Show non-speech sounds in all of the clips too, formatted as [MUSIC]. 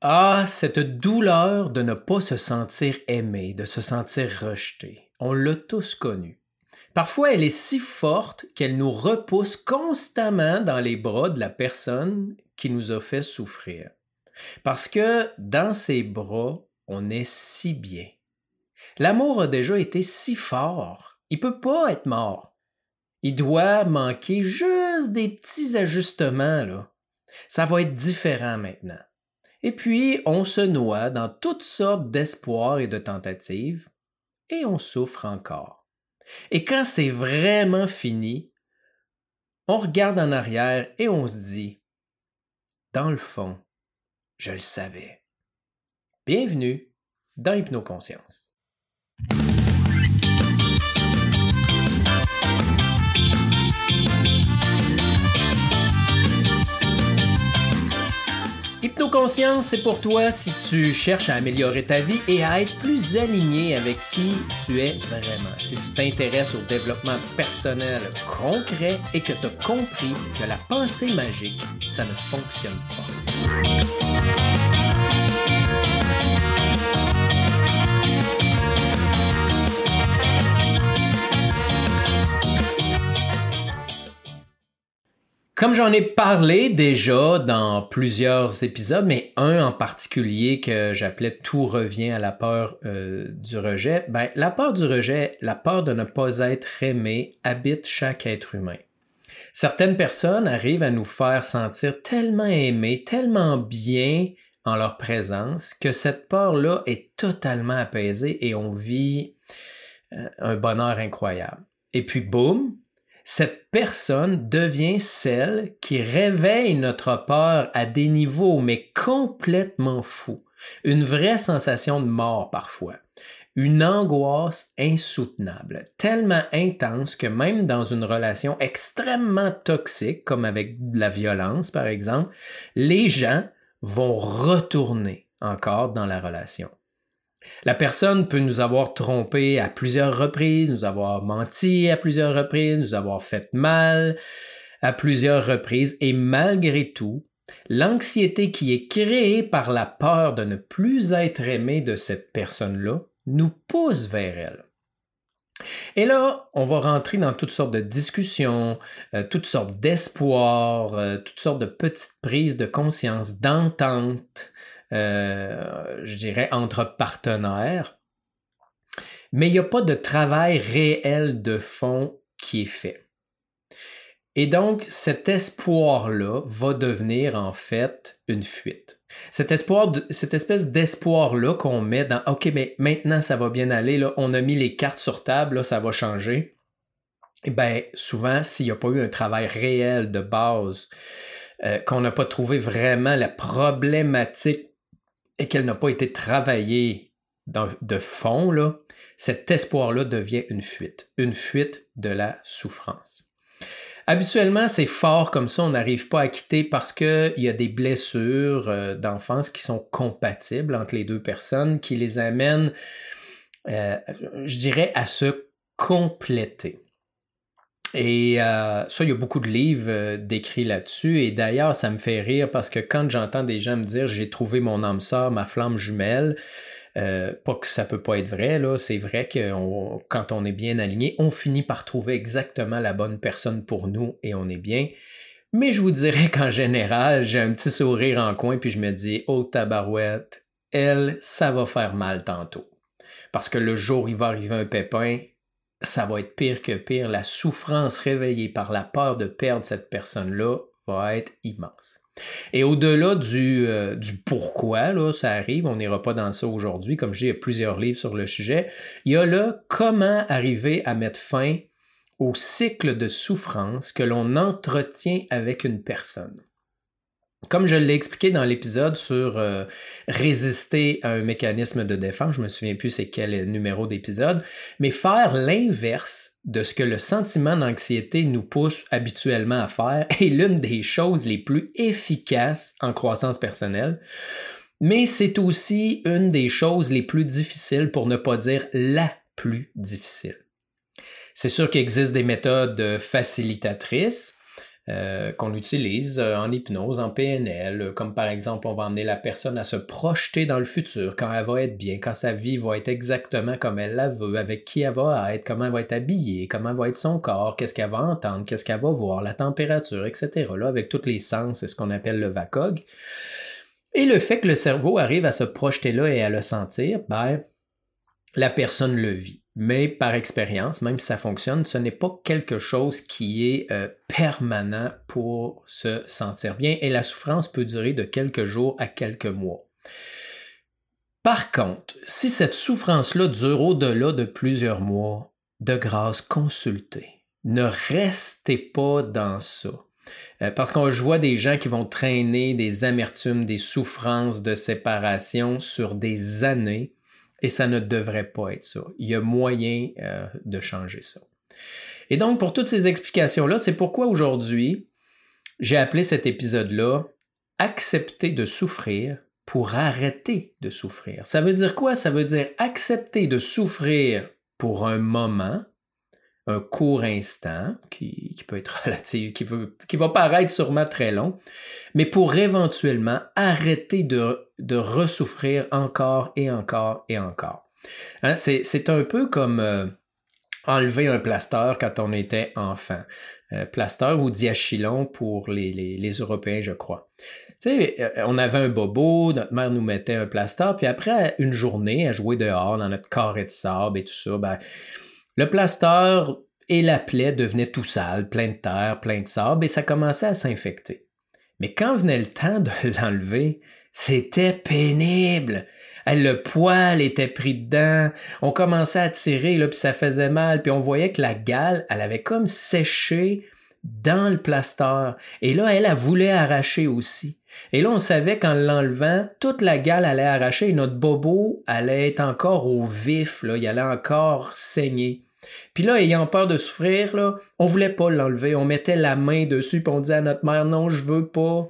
Ah, cette douleur de ne pas se sentir aimé, de se sentir rejeté. On l'a tous connue. Parfois, elle est si forte qu'elle nous repousse constamment dans les bras de la personne qui nous a fait souffrir. Parce que dans ses bras, on est si bien. L'amour a déjà été si fort, il peut pas être mort. Il doit manquer juste des petits ajustements, là. Ça va être différent maintenant. Et puis, on se noie dans toutes sortes d'espoirs et de tentatives, et on souffre encore. Et quand c'est vraiment fini, on regarde en arrière et on se dit, dans le fond, je le savais. Bienvenue dans Hypnoconscience. Hypnoconscience, c'est pour toi si tu cherches à améliorer ta vie et à être plus aligné avec qui tu es vraiment. Si tu t'intéresses au développement personnel concret et que tu as compris que la pensée magique, ça ne fonctionne pas. Comme j'en ai parlé déjà dans plusieurs épisodes, mais un en particulier que j'appelais Tout revient à la peur euh, du rejet, ben, la peur du rejet, la peur de ne pas être aimé habite chaque être humain. Certaines personnes arrivent à nous faire sentir tellement aimés, tellement bien en leur présence que cette peur-là est totalement apaisée et on vit euh, un bonheur incroyable. Et puis, boum, cette personne devient celle qui réveille notre peur à des niveaux mais complètement fous. Une vraie sensation de mort parfois. Une angoisse insoutenable, tellement intense que même dans une relation extrêmement toxique, comme avec la violence par exemple, les gens vont retourner encore dans la relation. La personne peut nous avoir trompé à plusieurs reprises, nous avoir menti à plusieurs reprises, nous avoir fait mal à plusieurs reprises et malgré tout, l'anxiété qui est créée par la peur de ne plus être aimé de cette personne-là nous pousse vers elle. Et là, on va rentrer dans toutes sortes de discussions, euh, toutes sortes d'espoirs, euh, toutes sortes de petites prises de conscience, d'entente, euh, je dirais, entre partenaires. Mais il n'y a pas de travail réel de fond qui est fait. Et donc, cet espoir-là va devenir en fait une fuite. Cet espoir, cette espèce d'espoir-là qu'on met dans OK, mais maintenant ça va bien aller, là, on a mis les cartes sur table, là, ça va changer. Et eh bien, souvent, s'il n'y a pas eu un travail réel de base, euh, qu'on n'a pas trouvé vraiment la problématique et qu'elle n'a pas été travaillée de fond, là, cet espoir-là devient une fuite, une fuite de la souffrance. Habituellement, c'est fort comme ça, on n'arrive pas à quitter parce qu'il y a des blessures euh, d'enfance qui sont compatibles entre les deux personnes, qui les amènent, euh, je dirais, à se compléter. Et euh, ça, il y a beaucoup de livres euh, décrits là-dessus. Et d'ailleurs, ça me fait rire parce que quand j'entends des gens me dire j'ai trouvé mon âme sœur, ma flamme jumelle, euh, pas que ça peut pas être vrai, là, c'est vrai que quand on est bien aligné, on finit par trouver exactement la bonne personne pour nous et on est bien. Mais je vous dirais [LAUGHS] qu'en général, j'ai un petit sourire en coin puis je me dis, oh tabarouette, elle, ça va faire mal tantôt. Parce que le jour où il va arriver un pépin, ça va être pire que pire. La souffrance réveillée par la peur de perdre cette personne-là va être immense. Et au-delà du, euh, du, pourquoi là, ça arrive, on n'ira pas dans ça aujourd'hui, comme a plusieurs livres sur le sujet, il y a là comment arriver à mettre fin au cycle de souffrance que l'on entretient avec une personne. Comme je l'ai expliqué dans l'épisode sur euh, résister à un mécanisme de défense, je me souviens plus c'est quel numéro d'épisode, mais faire l'inverse de ce que le sentiment d'anxiété nous pousse habituellement à faire [LAUGHS] est l'une des choses les plus efficaces en croissance personnelle, mais c'est aussi une des choses les plus difficiles, pour ne pas dire la plus difficile. C'est sûr qu'il existe des méthodes facilitatrices, euh, qu'on utilise euh, en hypnose, en PNL, comme par exemple, on va emmener la personne à se projeter dans le futur, quand elle va être bien, quand sa vie va être exactement comme elle la veut, avec qui elle va être, comment elle va être habillée, comment va être son corps, qu'est-ce qu'elle va entendre, qu'est-ce qu'elle va voir, la température, etc. Là, avec tous les sens, c'est ce qu'on appelle le VACOG. Et le fait que le cerveau arrive à se projeter là et à le sentir, ben, la personne le vit. Mais par expérience, même si ça fonctionne, ce n'est pas quelque chose qui est euh, permanent pour se sentir bien et la souffrance peut durer de quelques jours à quelques mois. Par contre, si cette souffrance-là dure au-delà de plusieurs mois, de grâce, consultez. Ne restez pas dans ça. Euh, parce qu'on vois des gens qui vont traîner des amertumes, des souffrances de séparation sur des années et ça ne devrait pas être ça. Il y a moyen euh, de changer ça. Et donc, pour toutes ces explications-là, c'est pourquoi aujourd'hui, j'ai appelé cet épisode-là Accepter de souffrir pour arrêter de souffrir. Ça veut dire quoi? Ça veut dire accepter de souffrir pour un moment, un court instant, qui, peut être [LAUGHS] relatif, qui, qui va paraître sûrement très long, mais pour éventuellement arrêter de, de ressouffrir encore et encore et encore. Hein, c'est un peu comme euh, enlever un plaster quand on était enfant. Euh, ou diachylon pour les, les, Européens, je crois. Tu sais, euh, on avait un bobo, notre mère nous mettait un plaster, puis après une journée à jouer dehors dans notre carré de sable et tout ça, ben, le plaster et la plaie devenaient tout sale, plein de terre, plein de sable, et ça commençait à s'infecter. Mais quand venait le temps de [LAUGHS] l'enlever, c'était pénible. Le poil était pris dedans. On commençait à tirer, puis ça faisait mal. Puis on voyait que la gale, elle avait comme séché dans le plaster. Et là, elle, a voulu arracher aussi. Et là, on savait qu'en l'enlevant, toute la gale allait arracher et notre bobo allait être encore au vif, là. il allait encore saigner. Puis là, ayant peur de souffrir, là, on voulait pas l'enlever. On mettait la main dessus, puis on disait à notre mère, non, je veux pas.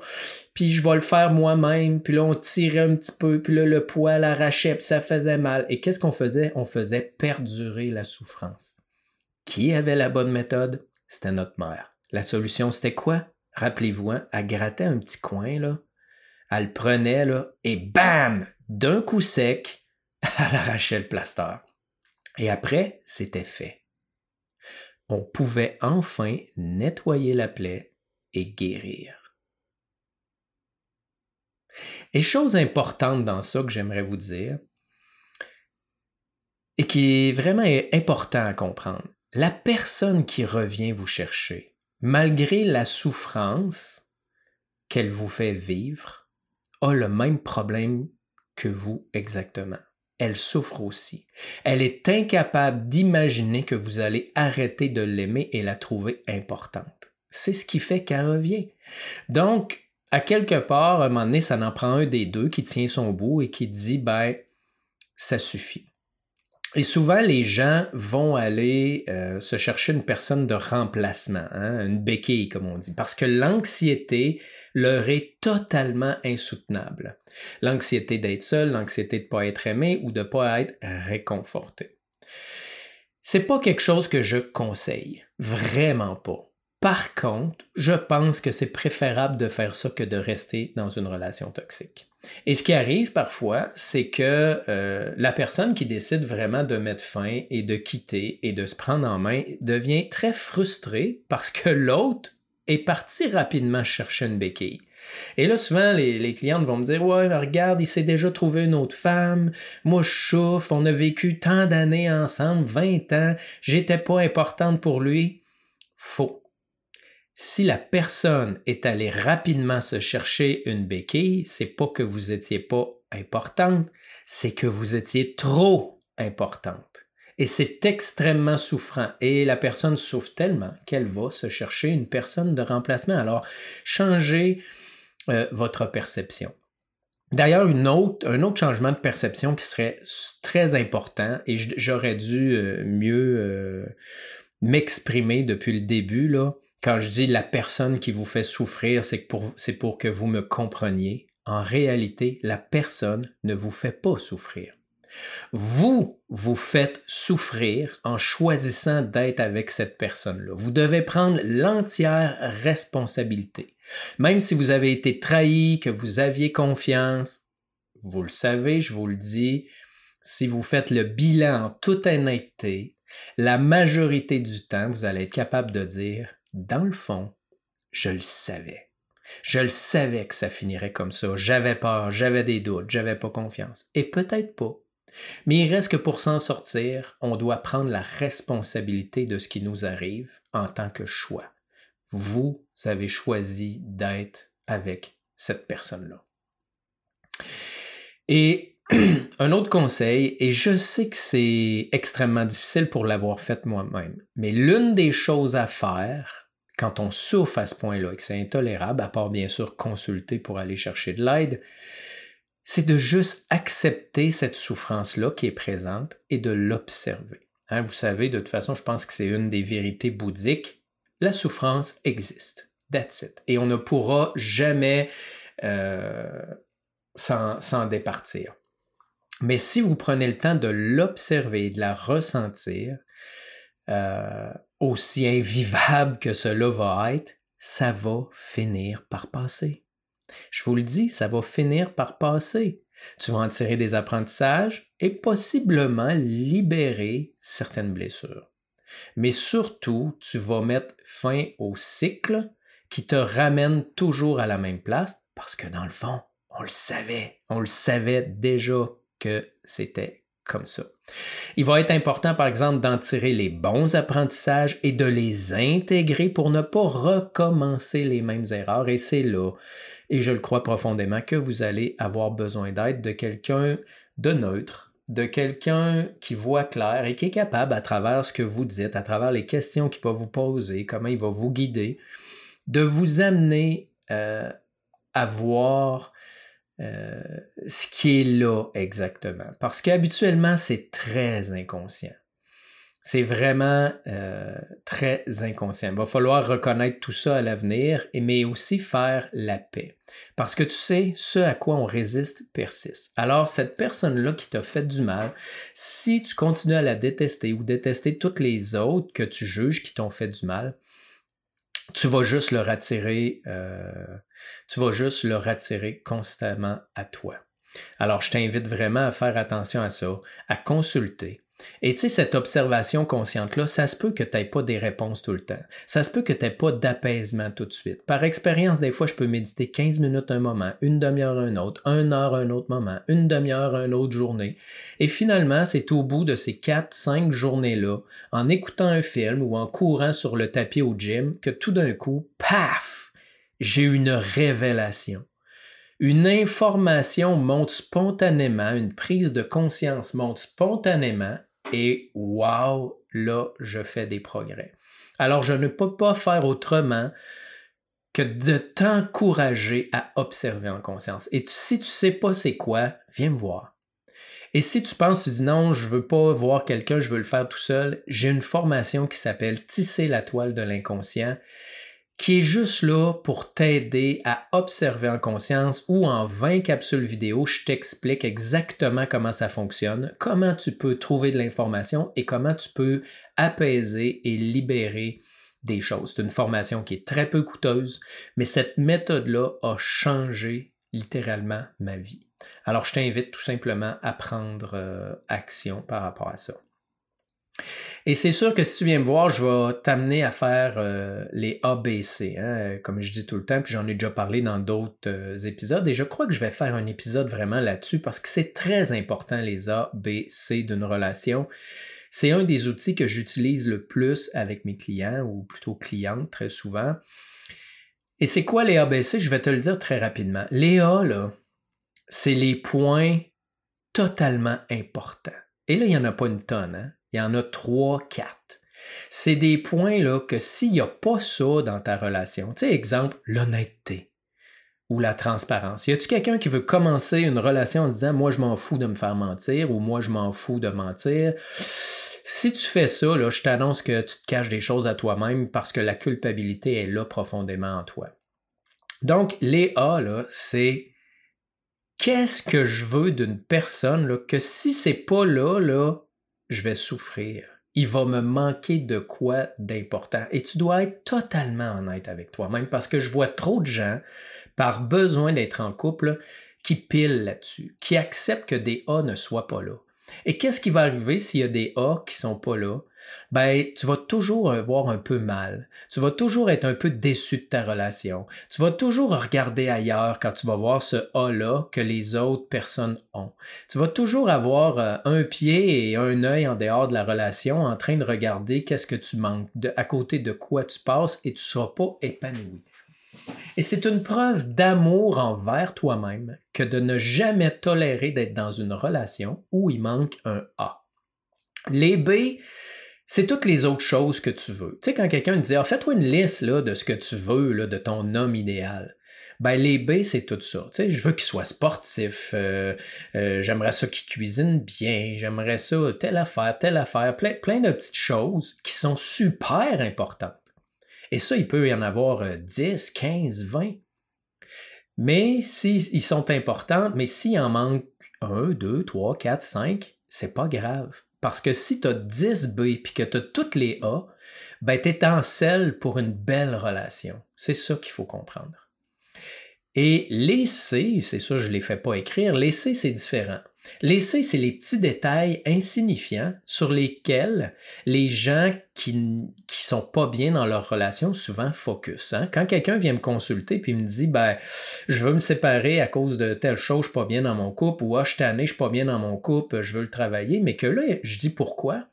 Puis je vais le faire moi-même. Puis là, on tirait un petit peu, puis là, le poil arrachait, puis ça faisait mal. Et qu'est-ce qu'on faisait? On faisait perdurer la souffrance. Qui avait la bonne méthode? C'était notre mère. La solution, c'était quoi? Rappelez-vous, hein, elle grattait un petit coin, là. Elle le prenait, là, et bam! D'un coup sec, [LAUGHS] elle arrachait le plaster. Et après, c'était fait. On pouvait enfin nettoyer la plaie et guérir. Et chose importante dans ça que j'aimerais vous dire, et qui est vraiment important à comprendre, la personne qui revient vous chercher, malgré la souffrance qu'elle vous fait vivre, a le même problème que vous exactement elle souffre aussi. Elle est incapable d'imaginer que vous allez arrêter de l'aimer et la trouver importante. C'est ce qui fait qu'elle revient. Donc, à quelque part, à un moment donné, ça n'en prend un des deux qui tient son bout et qui dit, ben, ça suffit. Et souvent, les gens vont aller euh, se chercher une personne de remplacement, hein, une béquille, comme on dit, parce que l'anxiété leur est totalement insoutenable. L'anxiété d'être seul, l'anxiété de ne pas être aimé ou de ne pas être réconforté. C'est pas quelque chose que je conseille, vraiment pas. Par contre, je pense que c'est préférable de faire ça que de rester dans une relation toxique. Et ce qui arrive parfois, c'est que euh, la personne qui décide vraiment de mettre fin et de quitter et de se prendre en main devient très frustrée parce que l'autre est parti rapidement chercher une béquille. Et là, souvent, les, les clientes vont me dire Ouais, regarde, il s'est déjà trouvé une autre femme. Moi, je chauffe. On a vécu tant d'années ensemble, 20 ans. J'étais pas importante pour lui. Faux. Si la personne est allée rapidement se chercher une béquille, c'est pas que vous étiez pas importante, c'est que vous étiez trop importante. Et c'est extrêmement souffrant. Et la personne souffre tellement qu'elle va se chercher une personne de remplacement. Alors, changez euh, votre perception. D'ailleurs, un autre changement de perception qui serait très important, et j'aurais dû euh, mieux euh, m'exprimer depuis le début, là, quand je dis la personne qui vous fait souffrir, c'est pour, pour que vous me compreniez. En réalité, la personne ne vous fait pas souffrir. Vous, vous faites souffrir en choisissant d'être avec cette personne-là. Vous devez prendre l'entière responsabilité. Même si vous avez été trahi, que vous aviez confiance, vous le savez, je vous le dis, si vous faites le bilan en toute honnêteté, la majorité du temps, vous allez être capable de dire, dans le fond, je le savais. Je le savais que ça finirait comme ça. J'avais peur, j'avais des doutes, j'avais pas confiance. Et peut-être pas. Mais il reste que pour s'en sortir, on doit prendre la responsabilité de ce qui nous arrive en tant que choix. Vous avez choisi d'être avec cette personne-là. Et [CLEARS THROAT] un autre conseil, et je sais que c'est extrêmement difficile pour l'avoir fait moi-même, mais l'une des choses à faire quand on souffre à ce point-là et que c'est intolérable, à part bien sûr consulter pour aller chercher de l'aide, c'est de juste accepter cette souffrance-là qui est présente et de l'observer. Hein, vous savez, de toute façon, je pense que c'est une des vérités bouddhiques. La souffrance existe. That's it. Et on ne pourra jamais euh, s'en départir. Mais si vous prenez le temps de l'observer et de la ressentir, euh, aussi invivable que cela va être, ça va finir par passer. Je vous le dis, ça va finir par passer. Tu vas en tirer des apprentissages et possiblement libérer certaines blessures. Mais surtout, tu vas mettre fin au cycle qui te ramène toujours à la même place parce que dans le fond, on le savait, on le savait déjà que c'était comme ça. Il va être important, par exemple, d'en tirer les bons apprentissages et de les intégrer pour ne pas recommencer les mêmes erreurs. Et c'est là et je le crois profondément que vous allez avoir besoin d'aide de quelqu'un de neutre, de quelqu'un qui voit clair et qui est capable, à travers ce que vous dites, à travers les questions qu'il va vous poser, comment il va vous guider, de vous amener euh, à voir euh, ce qui est là exactement. Parce qu'habituellement, c'est très inconscient c'est vraiment euh, très inconscient. Il va falloir reconnaître tout ça à l'avenir, mais aussi faire la paix. Parce que tu sais, ce à quoi on résiste persiste. Alors, cette personne-là qui t'a fait du mal, si tu continues à la détester ou détester toutes les autres que tu juges qui t'ont fait du mal, tu vas juste le ratirer, euh, tu vas juste le ratirer constamment à toi. Alors, je t'invite vraiment à faire attention à ça, à consulter, et tu sais, cette observation consciente-là, ça se peut que tu n'aies pas des réponses tout le temps. Ça se peut que tu n'aies pas d'apaisement tout de suite. Par expérience, des fois, je peux méditer 15 minutes un moment, une demi-heure un autre, une heure un autre moment, une demi-heure une autre journée. Et finalement, c'est au bout de ces 4-5 journées-là, en écoutant un film ou en courant sur le tapis au gym, que tout d'un coup, paf, j'ai une révélation. Une information monte spontanément, une prise de conscience monte spontanément et wow, là, je fais des progrès. Alors, je ne peux pas faire autrement que de t'encourager à observer en conscience. Et si tu sais pas c'est quoi, viens me voir. Et si tu penses, tu dis non, je veux pas voir quelqu'un, je veux le faire tout seul, j'ai une formation qui s'appelle Tisser la toile de l'inconscient qui est juste là pour t'aider à observer en conscience ou en 20 capsules vidéo, je t'explique exactement comment ça fonctionne, comment tu peux trouver de l'information et comment tu peux apaiser et libérer des choses. C'est une formation qui est très peu coûteuse, mais cette méthode-là a changé littéralement ma vie. Alors, je t'invite tout simplement à prendre euh, action par rapport à ça. Et c'est sûr que si tu viens me voir, je vais t'amener à faire euh, les ABC, hein, comme je dis tout le temps, puis j'en ai déjà parlé dans d'autres euh, épisodes, et je crois que je vais faire un épisode vraiment là-dessus parce que c'est très important les A, B, C d'une relation. C'est un des outils que j'utilise le plus avec mes clients, ou plutôt clientes très souvent. Et c'est quoi les ABC? Je vais te le dire très rapidement. Les A, là, c'est les points totalement importants. Et là, il n'y en a pas une tonne. Hein? Il y en a trois, quatre. C'est des points là, que s'il n'y a pas ça dans ta relation, tu sais, exemple, l'honnêteté ou la transparence. Y a-tu quelqu'un qui veut commencer une relation en disant Moi, je m'en fous de me faire mentir ou moi, je m'en fous de mentir? Si tu fais ça, je t'annonce que tu te caches des choses à toi-même parce que la culpabilité est là profondément en toi. Donc, les A, c'est qu'est-ce que je veux d'une personne là, que si c'est pas là, là, je vais souffrir. Il va me manquer de quoi d'important. Et tu dois être totalement honnête avec toi-même parce que je vois trop de gens, par besoin d'être en couple, qui pilent là-dessus, qui acceptent que des A ne soient pas là. Et qu'est-ce qui va arriver s'il y a des A qui sont pas là? Ben, tu vas toujours avoir un peu mal. Tu vas toujours être un peu déçu de ta relation. Tu vas toujours regarder ailleurs quand tu vas voir ce A-là que les autres personnes ont. Tu vas toujours avoir euh, un pied et un œil en dehors de la relation en train de regarder qu'est-ce que tu manques, à côté de quoi tu passes et tu ne seras pas épanoui. Et c'est une preuve d'amour envers toi-même que de ne jamais tolérer d'être dans une relation où il manque un A. Les B, c'est toutes les autres choses que tu veux. Tu sais, quand quelqu'un dit ah, fais-toi une liste là, de ce que tu veux, là, de ton homme idéal. Ben, les B, c'est tout ça. Tu sais, je veux qu'il soit sportif, euh, euh, j'aimerais ça qu'il cuisine bien, j'aimerais ça, telle affaire, telle affaire, plein, plein de petites choses qui sont super importantes. Et ça, il peut y en avoir 10, 15, 20. Mais s'ils sont importants, mais s'il en manque 1, 2, 3, 4, 5, c'est pas grave. Parce que si tu as 10 B et que tu as toutes les A, ben tu es en selle pour une belle relation. C'est ça qu'il faut comprendre. Et les C, c'est ça, je ne les fais pas écrire, les C, c'est différent. Les C, c'est les petits détails insignifiants sur lesquels les gens qui ne sont pas bien dans leur relation souvent focus. Hein. Quand quelqu'un vient me consulter puis me dit ben je veux me séparer à cause de telle chose, je suis pas bien dans mon couple, ou ah, je je suis pas bien dans mon couple, je veux le travailler, mais que là, je dis pourquoi?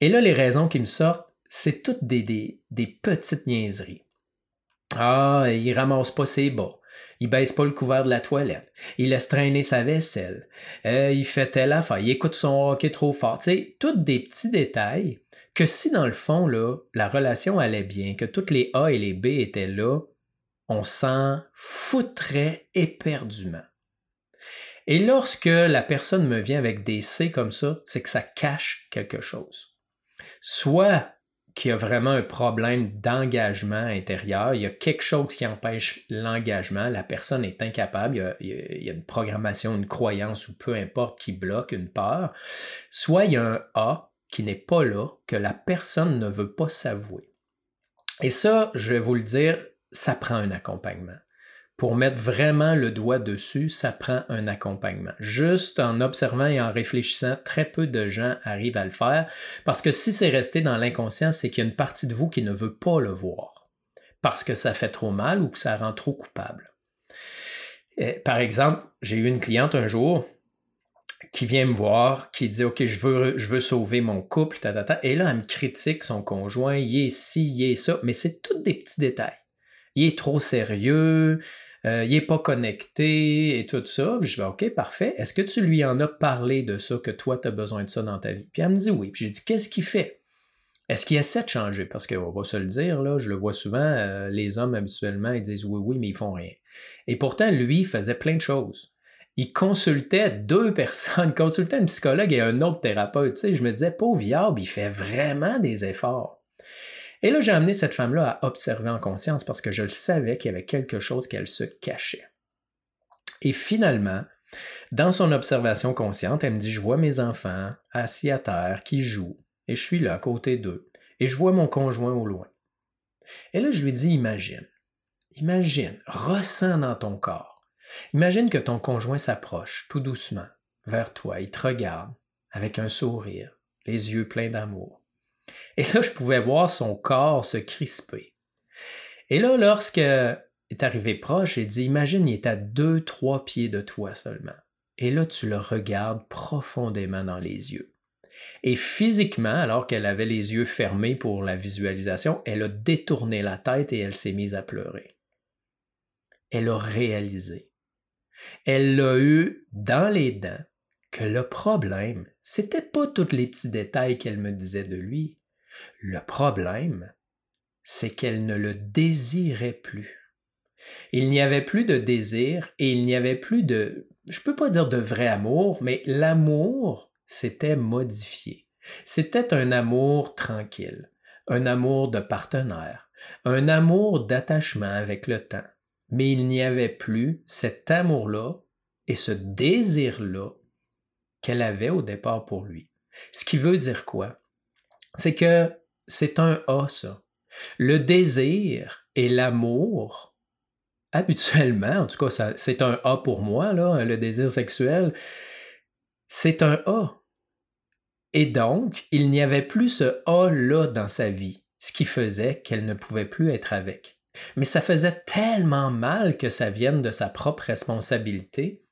Et là, les raisons qui me sortent, c'est toutes des, des, des petites niaiseries. Ah, il ramasse pas ses bas. Il baisse pas le couvert de la toilette. Il laisse traîner sa vaisselle. Euh, il fait telle affaire. Il écoute son hockey trop fort. Tu tous des petits détails que si dans le fond, là, la relation allait bien, que toutes les A et les B étaient là, on s'en foutrait éperdument. Et lorsque la personne me vient avec des C comme ça, c'est que ça cache quelque chose. Soit qu'il y a vraiment un problème d'engagement intérieur. Il y a quelque chose qui empêche l'engagement. La personne est incapable. Il y, a, une programmation, une croyance ou peu importe qui bloque une part. Soit il y a un A qui n'est pas là, que la personne ne veut pas s'avouer. Et ça, je vais vous le dire, ça prend un accompagnement pour mettre vraiment le doigt dessus, ça prend un accompagnement. Juste en observant et en réfléchissant, très peu de gens arrivent à le faire parce que si c'est resté dans l'inconscient, c'est qu'il y a une partie de vous qui ne veut pas le voir parce que ça fait trop mal ou que ça rend trop coupable. par exemple, j'ai eu une cliente un jour qui vient me voir, qui dit OK, je veux, sauver mon couple, ta, et là, elle me critique son conjoint, il est ci, il est ça, mais c'est tous des petits détails. Il est trop sérieux, euh, il n'est pas connecté et tout ça. je vais, OK, parfait. Est-ce que tu lui en as parlé de ça, que toi, tu as besoin de ça dans ta vie? Puis elle me dit oui. Puis j'ai dit, qu'est-ce qu'il fait? Est-ce qu'il essaie de changer? Parce qu'on va se le dire, là, je le vois souvent, euh, les hommes habituellement, ils disent oui, oui, mais ils font rien. Et pourtant, lui, il faisait plein de choses. Il consultait deux [LAUGHS] personnes, il consultait un psychologue et un autre thérapeute. Tu je me disais, pauvre viable, il fait vraiment des efforts. Et là, j'ai amené cette femme-là à observer en conscience parce que je le savais qu'il y avait quelque chose qu'elle se cachait. Et finalement, dans son observation consciente, elle me dit, je vois mes enfants assis à terre qui jouent et je suis là à côté d'eux et je vois mon conjoint au loin. Et là, je lui dis, imagine, imagine, ressens dans ton corps. Imagine que ton conjoint s'approche tout doucement vers toi, il te regarde avec un sourire, les yeux pleins d'amour. Et là, je pouvais voir son corps se crisper. Et là, lorsque est arrivé proche, j'ai dit, imagine, il est à deux, trois pieds de toi seulement. Et là, tu le regardes profondément dans les yeux. Et physiquement, alors qu'elle avait les yeux fermés pour la visualisation, elle a détourné la tête et elle s'est mise à pleurer. Elle a réalisé. Elle l'a eu dans les dents que le problème, c'était pas tous les petits détails qu'elle me disait de lui. Le problème, c'est qu'elle ne le désirait plus. Il n'y avait plus de désir et il n'y avait plus de, je peux pas dire de vrai amour, mais l'amour s'était modifié. C'était un amour tranquille, un amour de partenaire, un amour d'attachement avec le temps. Mais il n'y avait plus cet amour-là et ce désir-là qu'elle avait au départ pour lui. Ce qui veut dire quoi? C'est que c'est un A, ça. Le désir et l'amour, habituellement, en tout cas, c'est un A pour moi, là, le désir sexuel, c'est un A. Et donc, il n'y avait plus ce A-là dans sa vie, ce qui faisait qu'elle ne pouvait plus être avec. Mais ça faisait tellement mal que ça vienne de sa propre responsabilité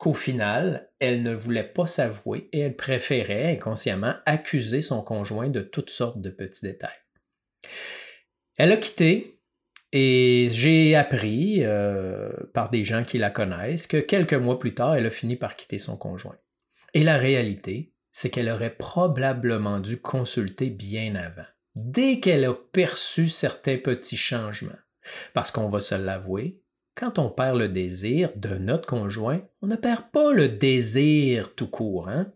qu'au final, elle ne voulait pas s'avouer et elle préférait inconsciemment accuser son conjoint de toutes sortes de petits détails. Elle a quitté et j'ai appris euh, par des gens qui la connaissent que quelques mois plus tard, elle a fini par quitter son conjoint. Et la réalité, c'est qu'elle aurait probablement dû consulter bien avant, dès qu'elle a perçu certains petits changements. Parce qu'on va se l'avouer, quand on perd le désir de notre conjoint, on ne perd pas le désir tout court. Hein?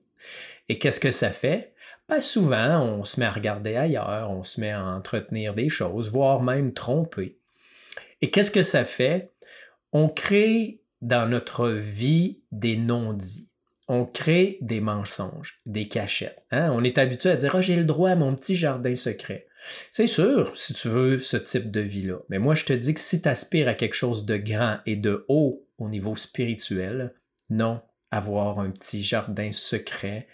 Et qu'est-ce que ça fait? Ben souvent, on se met à regarder ailleurs, on se met à entretenir des choses, voire même tromper. Et qu'est-ce que ça fait? On crée dans notre vie des non-dits. On crée des mensonges, des cachettes. Hein? On est habitué à dire Ah, j'ai le droit à mon petit jardin secret. C'est sûr, si tu veux ce type de vie-là. Mais moi, je te dis que si tu aspires à quelque chose de grand et de haut au niveau spirituel, non, avoir un petit jardin secret,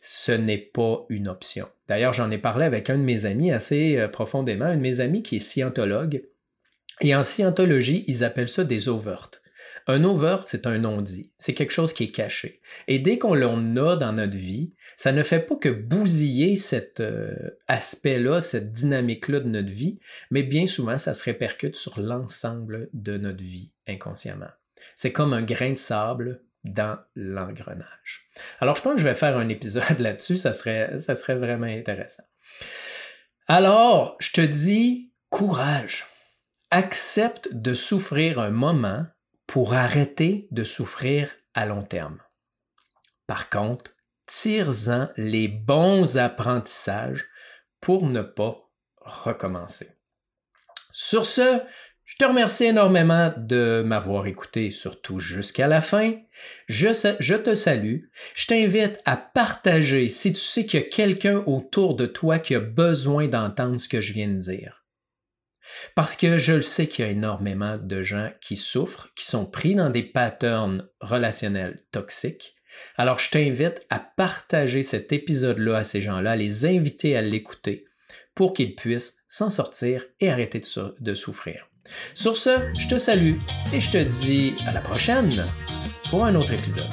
ce n'est pas une option. D'ailleurs, j'en ai parlé avec un de mes amis assez euh, profondément, un de mes amis qui est scientologue. Et en scientologie, ils appellent ça des overts. Un overt, c'est un non-dit. C'est quelque chose qui est caché. Et dès qu'on l'en a dans notre vie, ça ne fait pas que bousiller cet euh, aspect-là, cette dynamique-là de notre vie, mais bien souvent, ça se répercute sur l'ensemble de notre vie inconsciemment. C'est comme un grain de sable dans l'engrenage. Alors, je pense que je vais faire un épisode [LAUGHS] là-dessus, ça serait, ça serait vraiment intéressant. Alors, je te dis, courage. Accepte de souffrir un moment pour arrêter de souffrir à long terme. Par contre, tire-en les bons apprentissages pour ne pas recommencer. Sur ce, je te remercie énormément de m'avoir écouté, surtout jusqu'à la fin. Je, je te salue. Je t'invite à partager si tu sais qu'il y a quelqu'un autour de toi qui a besoin d'entendre ce que je viens de dire. Parce que je le sais qu'il y a énormément de gens qui souffrent, qui sont pris dans des patterns relationnels toxiques. Alors je t'invite à partager cet épisode-là à ces gens-là, à les inviter à l'écouter pour qu'ils puissent s'en sortir et arrêter de, de souffrir. Sur ce, je te salue et je te dis à la prochaine pour un autre épisode.